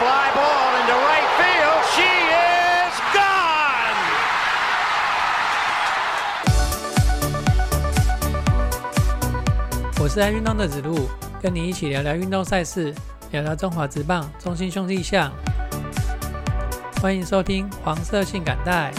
fly ball into right field. She is gone. 我是爱运动的子路，跟你一起聊聊运动赛事，聊聊中华职棒中心兄弟象。欢迎收听黄色性感带。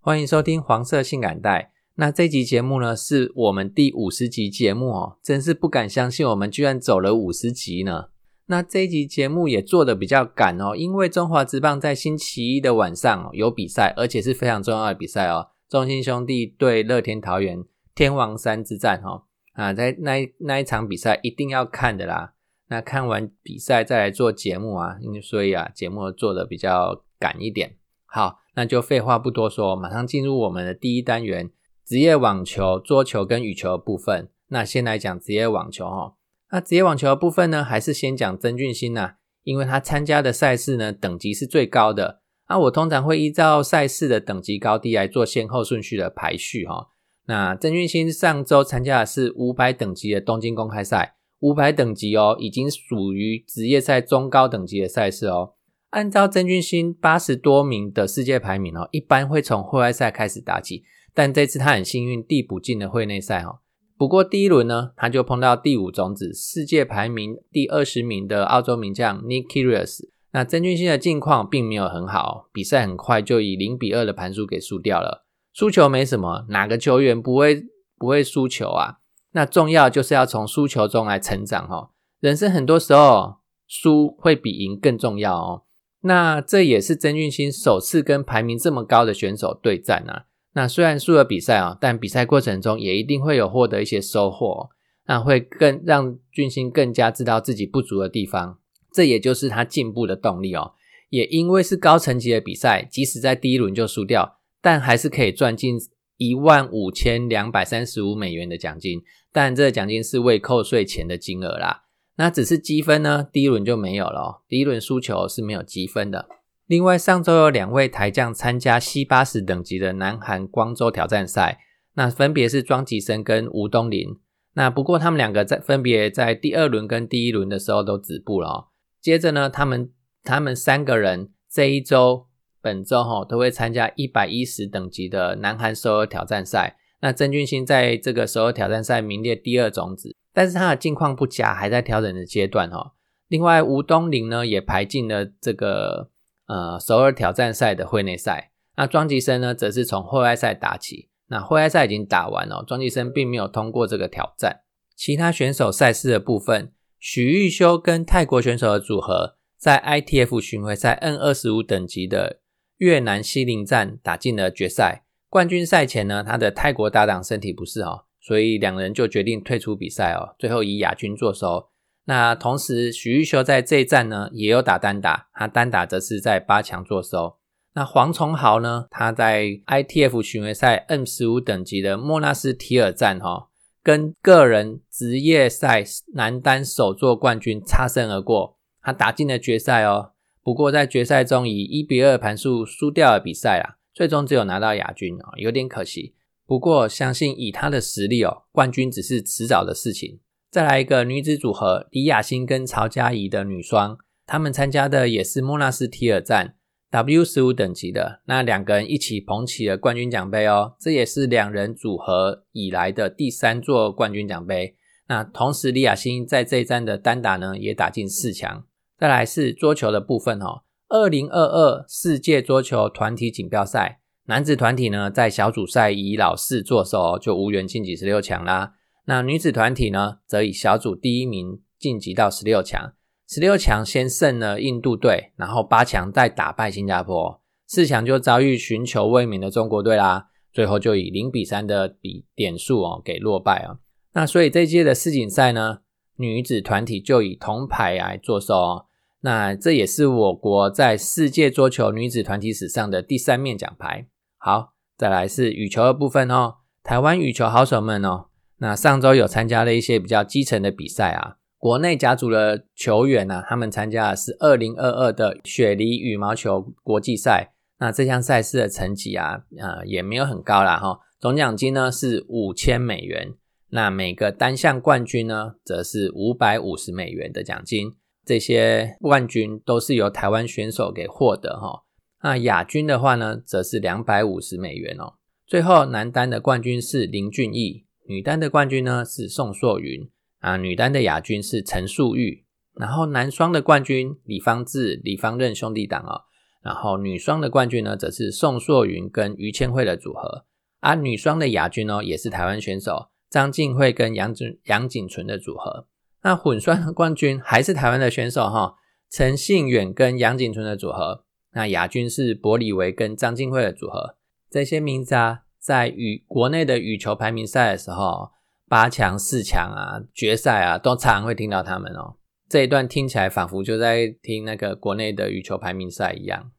欢迎收听黄色性感带。那这集节目呢，是我们第五十集节目哦，真是不敢相信，我们居然走了五十集呢。那这一集节目也做的比较赶哦，因为中华职棒在星期一的晚上哦有比赛，而且是非常重要的比赛哦。中信兄弟对乐天桃园天王山之战哈啊，在那那一场比赛一定要看的啦。那看完比赛再来做节目啊，因为所以啊，节目做的比较赶一点。好，那就废话不多说，马上进入我们的第一单元——职业网球、桌球跟羽球的部分。那先来讲职业网球哈。那职业网球的部分呢，还是先讲曾俊欣呐，因为他参加的赛事呢等级是最高的。那我通常会依照赛事的等级高低来做先后顺序的排序哈。那曾俊欣上周参加的是五百等级的东京公开赛，五百等级哦，已经属于职业赛中高等级的赛事哦。按照曾俊欣八十多名的世界排名哦，一般会从户外赛开始打起，但这次他很幸运递补进了会内赛哈。不过第一轮呢，他就碰到第五种子、世界排名第二十名的澳洲名将 Nick Kyrgios。那曾俊欣的近况并没有很好，比赛很快就以零比二的盘数给输掉了。输球没什么，哪个球员不会不会输球啊？那重要就是要从输球中来成长哈。人生很多时候输会比赢更重要哦。那这也是曾俊欣首次跟排名这么高的选手对战啊。那虽然输了比赛啊，但比赛过程中也一定会有获得一些收获，那会更让俊星更加知道自己不足的地方，这也就是他进步的动力哦。也因为是高层级的比赛，即使在第一轮就输掉，但还是可以赚进一万五千两百三十五美元的奖金，但这个奖金是未扣税前的金额啦。那只是积分呢，第一轮就没有了，哦第一轮输球是没有积分的。另外，上周有两位台将参加 C 八十等级的南韩光州挑战赛，那分别是庄吉生跟吴东林。那不过他们两个在分别在第二轮跟第一轮的时候都止步了。接着呢，他们他们三个人这一周本周哈都会参加一百一十等级的南韩首尔挑战赛。那曾俊欣在这个首尔挑战赛名列第二种子，但是他的境况不佳，还在调整的阶段哈。另外，吴东林呢也排进了这个。呃，首尔挑战赛的会内赛，那庄吉生呢，则是从户外赛打起。那户外赛已经打完了，庄吉生并没有通过这个挑战。其他选手赛事的部分，许玉修跟泰国选手的组合，在 ITF 巡回赛 N 二十五等级的越南西林站打进了决赛。冠军赛前呢，他的泰国搭档身体不适哦，所以两人就决定退出比赛哦，最后以亚军作收。那同时，许玉修在这一站呢也有打单打，他单打则是在八强做收。那黄崇豪呢，他在 ITF 巡回赛 M 十五等级的莫纳斯提尔站哈，跟个人职业赛男单首座冠军擦身而过，他打进了决赛哦。不过在决赛中以一比二盘数输掉了比赛啦，最终只有拿到亚军哦，有点可惜。不过相信以他的实力哦，冠军只是迟早的事情。再来一个女子组合，李雅欣跟曹佳怡的女双，她们参加的也是莫纳斯提尔站 W 十五等级的，那两个人一起捧起了冠军奖杯哦，这也是两人组合以来的第三座冠军奖杯。那同时，李雅欣在这一站的单打呢，也打进四强。再来是桌球的部分哦，二零二二世界桌球团体锦标赛男子团体呢，在小组赛以老四作收，就无缘晋级十六强啦。那女子团体呢，则以小组第一名晋级到十六强。十六强先胜了印度队，然后八强再打败新加坡，四强就遭遇寻求卫冕的中国队啦。最后就以零比三的比点数哦给落败啊。那所以这届的世锦赛呢，女子团体就以铜牌来作收哦。那这也是我国在世界桌球女子团体史上的第三面奖牌。好，再来是羽球的部分哦。台湾羽球好手们哦。那上周有参加了一些比较基层的比赛啊，国内甲组的球员呢，他们参加的是二零二二的雪梨羽毛球国际赛。那这项赛事的成绩啊，呃，也没有很高啦哈，总奖金呢是五千美元。那每个单项冠军呢，则是五百五十美元的奖金。这些冠军都是由台湾选手给获得哈。那亚军的话呢，则是两百五十美元哦。最后男单的冠军是林俊逸，女单的冠军呢是宋硕云啊，女单的亚军是陈素玉。然后男双的冠军李方志、李方任兄弟党哦。然后女双的冠军呢，则是宋硕云跟于千惠的组合。而女双的亚军哦，也是台湾选手。张静慧跟杨景杨景纯的组合，那混双冠军还是台湾的选手哈，陈信远跟杨景纯的组合，那亚军是柏里维跟张静慧的组合。这些名字啊，在羽国内的羽球排名赛的时候，八强、四强啊、决赛啊，都常会听到他们哦。这一段听起来仿佛就在听那个国内的羽球排名赛一样。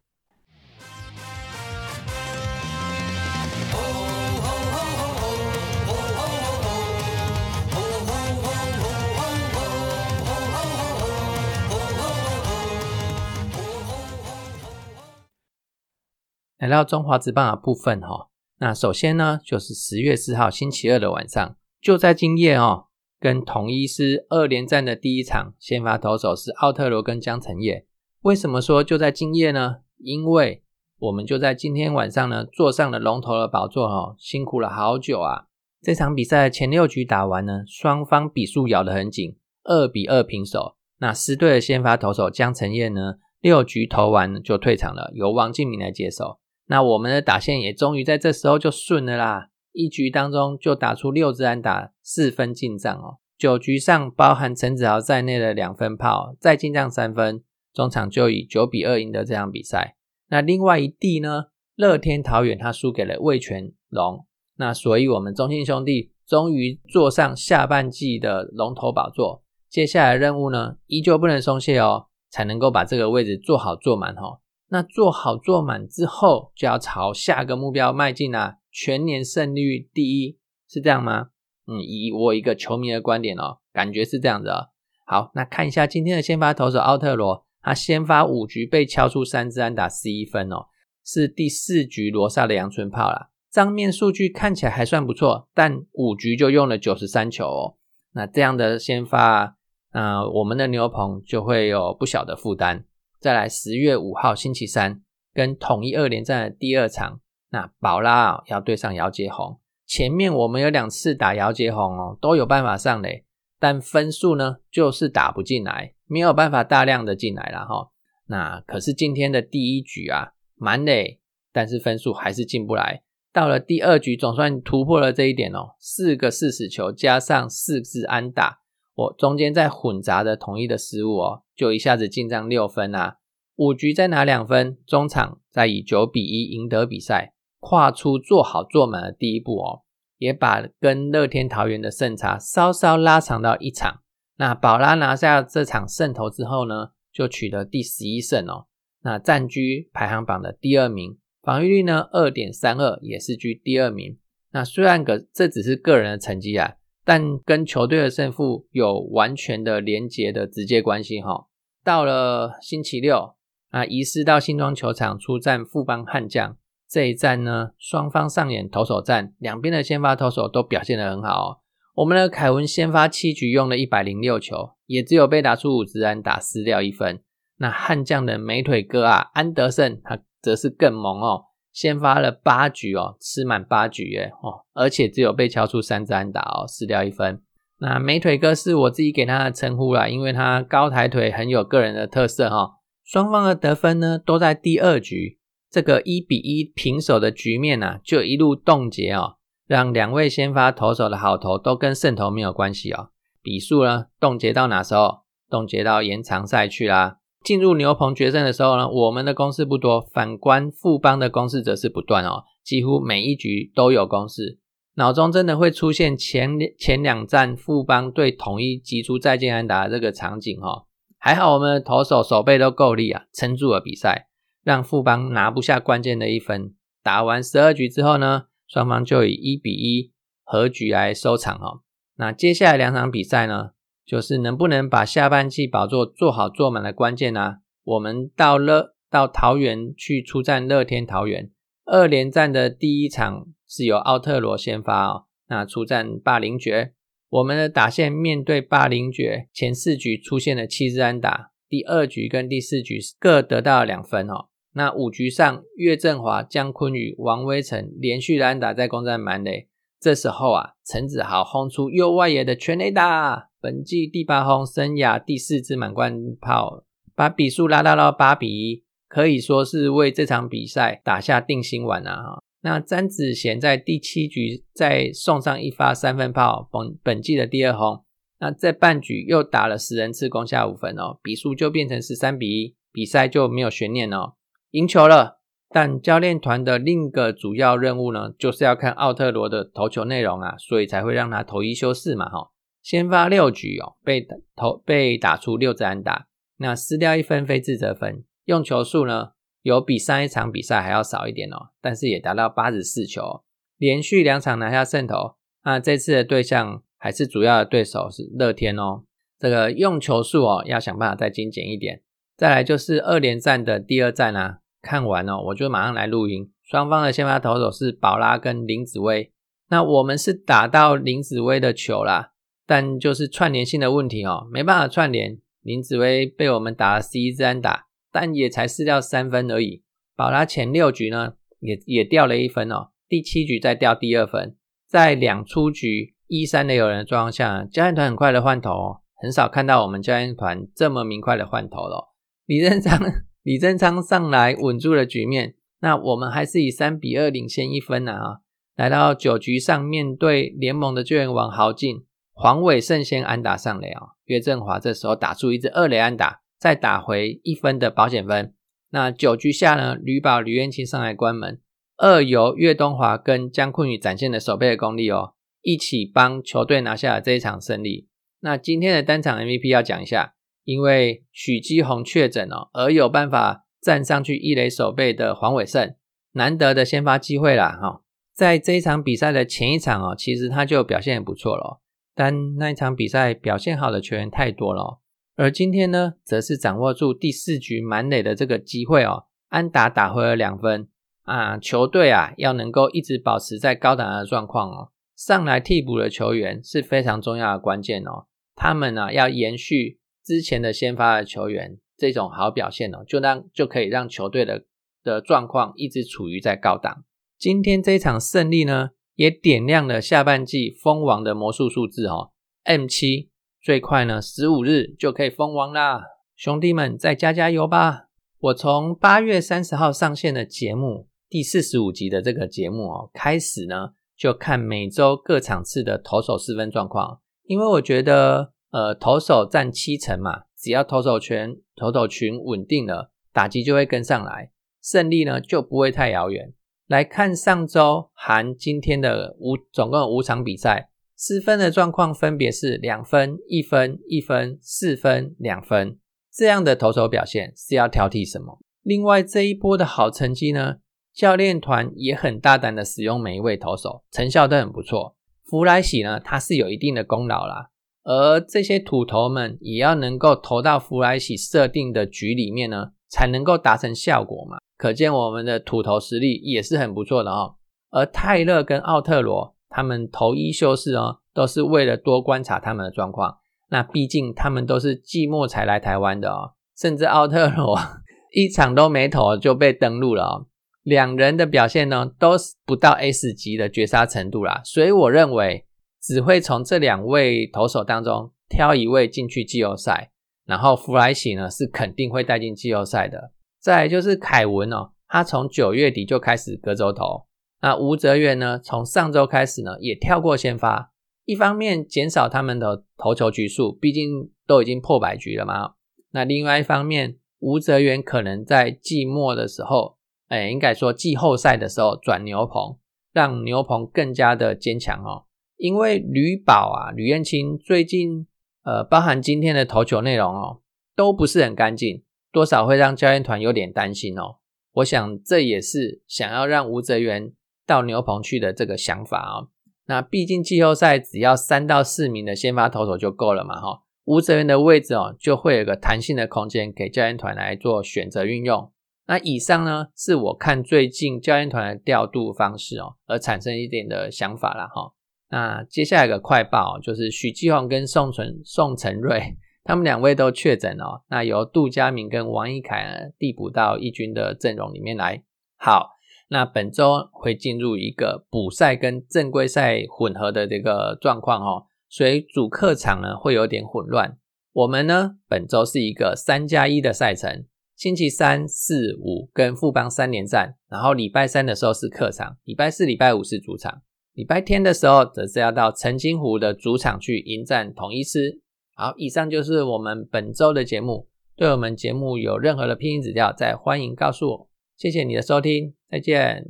来到中华职棒的部分哈，那首先呢，就是十月四号星期二的晚上，就在今夜哦，跟统一师二连战的第一场，先发投手是奥特罗跟江承业。为什么说就在今夜呢？因为我们就在今天晚上呢，坐上了龙头的宝座哦，辛苦了好久啊。这场比赛前六局打完呢，双方比数咬得很紧，二比二平手。那狮队的先发投手江承业呢，六局投完就退场了，由王敬明来接手。那我们的打线也终于在这时候就顺了啦，一局当中就打出六支安打，四分进账哦。九局上包含陈子豪在内的两分炮，再进账三分，中场就以九比二赢得这场比赛。那另外一地呢，乐天桃园他输给了味全龙，那所以我们中信兄弟终于坐上下半季的龙头宝座。接下来任务呢，依旧不能松懈哦，才能够把这个位置做好做满哦。那做好做满之后，就要朝下个目标迈进啊！全年胜率第一是这样吗？嗯，以我一个球迷的观点哦，感觉是这样子哦。好，那看一下今天的先发投手奥特罗，他先发五局被敲出三支安打十一分哦，是第四局罗萨的阳春炮啦。账面数据看起来还算不错，但五局就用了九十三球哦。那这样的先发，嗯，我们的牛棚就会有不小的负担。再来十月五号星期三，跟统一二连战的第二场，那宝拉要对上姚杰宏。前面我们有两次打姚杰宏哦，都有办法上垒，但分数呢就是打不进来，没有办法大量的进来了哈。那可是今天的第一局啊，满垒，但是分数还是进不来。到了第二局，总算突破了这一点哦，四个四死球加上四支安打。我中间在混杂的统一的失误哦，就一下子进账六分啊！五局再拿两分，中场再以九比一赢得比赛，跨出做好做满的第一步哦，也把跟乐天桃园的胜差稍稍拉长到一场。那宝拉拿下这场胜投之后呢，就取得第十一胜哦，那暂居排行榜的第二名，防御率呢二点三二，也是居第二名。那虽然个这只是个人的成绩啊。但跟球队的胜负有完全的连结的直接关系哈。到了星期六啊，移师到新庄球场出战富邦悍将这一战呢，双方上演投手战，两边的先发投手都表现得很好哦。我们的凯文先发七局用了一百零六球，也只有被打出五支安打失掉一分。那悍将的美腿哥啊，安德胜他则是更猛哦。先发了八局哦，吃满八局耶哦，而且只有被敲出三支安打哦，失掉一分。那美腿哥是我自己给他的称呼啦，因为他高抬腿很有个人的特色哈。双方的得分呢都在第二局，这个一比一平手的局面呢就一路冻结哦，让两位先发投手的好投都跟胜投没有关系哦。比数呢冻结到哪时候？冻结到延长赛去啦。进入牛棚决胜的时候呢，我们的攻势不多，反观富邦的攻势则是不断哦，几乎每一局都有攻势。脑中真的会出现前前两战富邦对统一击出再见安达这个场景哈。还好我们的投手手背都够力啊，撑住了比赛，让富邦拿不下关键的一分。打完十二局之后呢，双方就以一比一和局来收场哦。那接下来两场比赛呢？就是能不能把下半季宝座做好做满的关键呢？我们到乐到桃园去出战乐天桃园二连战的第一场是由奥特罗先发哦，那出战霸凌爵。我们的打线面对霸凌爵，前四局出现了七支安打，第二局跟第四局各得到了两分哦。那五局上，岳振华、姜坤宇、王威成连续的安打在攻占满垒。这时候啊，陈子豪轰出右外野的全垒打，本季第八轰，生涯第四支满贯炮，把比数拉到了八比一，可以说是为这场比赛打下定心丸啊！哈。那詹子贤在第七局再送上一发三分炮，本本季的第二轰。那在半局又打了十人次，攻下五分哦，比数就变成十三比一，比赛就没有悬念哦，赢球了。但教练团的另一个主要任务呢，就是要看奥特罗的投球内容啊，所以才会让他投一休四嘛，哈。先发六局哦，被投被打出六支安打，那失掉一分非自责分，用球数呢？有比上一场比赛还要少一点哦，但是也达到八十四球，连续两场拿下胜投。那这次的对象还是主要的对手是乐天哦。这个用球数哦，要想办法再精简一点。再来就是二连战的第二战啊，看完哦，我就马上来录音。双方的先发投手是宝拉跟林子威。那我们是打到林子威的球啦，但就是串联性的问题哦，没办法串联。林子威被我们打了十一支安打。但也才失掉三分而已。宝拉前六局呢，也也掉了一分哦。第七局再掉第二分，在两出局一三的有人的状况下，教练团很快的换头哦，很少看到我们教练团这么明快的换头了。李正昌，李正昌上来稳住了局面，那我们还是以三比二领先一分呢啊。来到九局上，面对联盟的救援王豪进，黄伟胜先安打上垒哦，岳振华这时候打出一支二垒安打。再打回一分的保险分。那九局下呢？吕宝、吕彦青上来关门，二由岳东华跟姜坤宇展现的守备的功力哦，一起帮球队拿下了这一场胜利。那今天的单场 MVP 要讲一下，因为许基宏确诊哦，而有办法站上去一垒守备的黄伟胜，难得的先发机会啦哈。在这一场比赛的前一场哦，其实他就表现很不错了，但那一场比赛表现好的球员太多了。而今天呢，则是掌握住第四局满垒的这个机会哦，安达打回了两分啊，球队啊要能够一直保持在高档的状况哦，上来替补的球员是非常重要的关键哦，他们呢要延续之前的先发的球员这种好表现哦，就让就可以让球队的的状况一直处于在高档。今天这场胜利呢，也点亮了下半季封王的魔术数字哦，M 七。最快呢，十五日就可以封王啦！兄弟们，再加加油吧！我从八月三十号上线的节目第四十五集的这个节目哦，开始呢就看每周各场次的投手失分状况，因为我觉得呃投手占七成嘛，只要投手群投手群稳定了，打击就会跟上来，胜利呢就不会太遥远。来看上周含今天的五总共五场比赛。失分的状况分别是两分、一分、一分、四分、两分，这样的投手表现是要挑剔什么？另外这一波的好成绩呢，教练团也很大胆的使用每一位投手，成效都很不错。弗莱喜呢，他是有一定的功劳啦，而这些土头们也要能够投到弗莱喜设定的局里面呢，才能够达成效果嘛。可见我们的土头实力也是很不错的哦。而泰勒跟奥特罗。他们投一休四哦，都是为了多观察他们的状况。那毕竟他们都是季末才来台湾的哦，甚至奥特罗 一场都没投就被登录了哦。两人的表现呢，都是不到 S 级的绝杀程度啦。所以我认为只会从这两位投手当中挑一位进去季后赛。然后弗莱喜呢是肯定会带进季后赛的。再就是凯文哦，他从九月底就开始隔周投。那吴泽源呢？从上周开始呢，也跳过先发，一方面减少他们的投球局数，毕竟都已经破百局了嘛。那另外一方面，吴泽源可能在季末的时候，哎，应该说季后赛的时候转牛棚，让牛棚更加的坚强哦。因为吕宝啊、吕彦青最近，呃，包含今天的投球内容哦，都不是很干净，多少会让教练团有点担心哦。我想这也是想要让吴泽源。到牛棚去的这个想法啊，那毕竟季后赛只要三到四名的先发投手就够了嘛，哈，吴哲源的位置哦就会有个弹性的空间给教练团来做选择运用。那以上呢，是我看最近教练团的调度方式哦，而产生一点的想法了哈。那接下来一个快报就是许继宏跟宋存宋承瑞他们两位都确诊哦，那由杜佳明跟王一凯呢递补到一军的阵容里面来。好，那本周会进入一个补赛跟正规赛混合的这个状况哦，所以主客场呢会有点混乱。我们呢本周是一个三加一的赛程。星期三、四、五跟富邦三连战，然后礼拜三的时候是客场，礼拜四、礼拜五是主场，礼拜天的时候则是要到澄清湖的主场去迎战统一师。好，以上就是我们本周的节目。对我们节目有任何的拼音指教，再欢迎告诉我。谢谢你的收听，再见。